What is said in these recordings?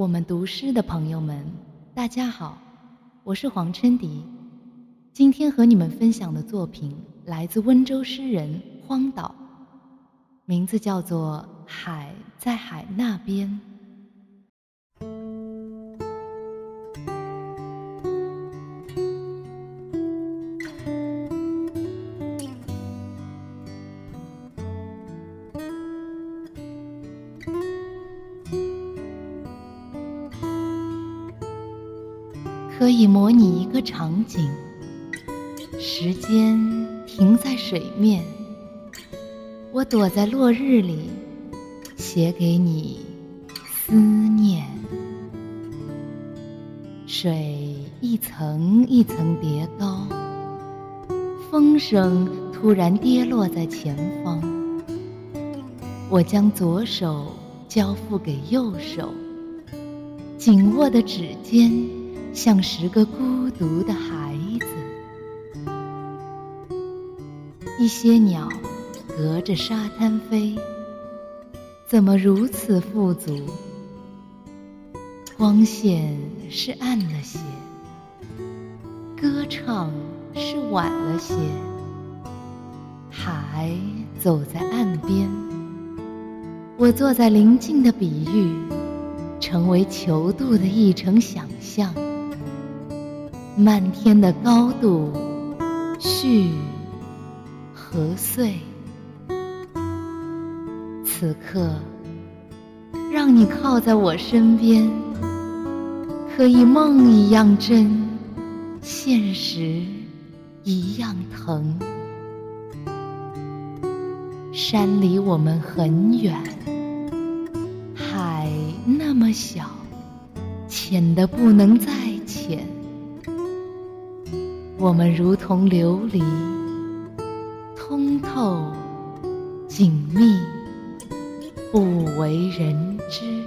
我们读诗的朋友们，大家好，我是黄春迪。今天和你们分享的作品来自温州诗人荒岛，名字叫做《海在海那边》。可以模拟一个场景，时间停在水面，我躲在落日里，写给你思念。水一层一层叠高，风声突然跌落在前方，我将左手交付给右手，紧握的指尖。像十个孤独的孩子，一些鸟隔着沙滩飞，怎么如此富足？光线是暗了些，歌唱是晚了些。海走在岸边，我坐在临近的比喻，成为球度的一程想象。漫天的高度，絮和碎。此刻，让你靠在我身边，可以梦一样真，现实一样疼。山离我们很远，海那么小，浅的不能再。我们如同琉璃，通透、紧密，不为人知。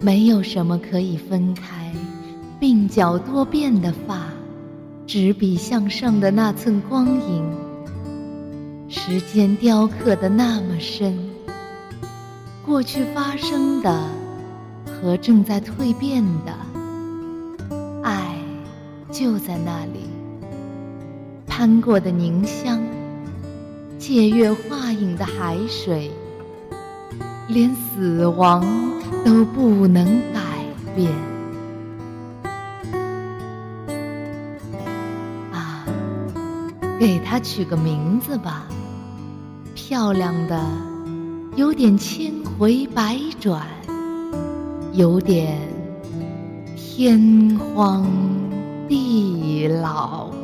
没有什么可以分开，鬓角多变的发，执笔向上的那寸光影，时间雕刻的那么深，过去发生的和正在蜕变的。就在那里，攀过的凝香，借月画影的海水，连死亡都不能改变。啊，给它取个名字吧，漂亮的，有点千回百转，有点天荒。地老。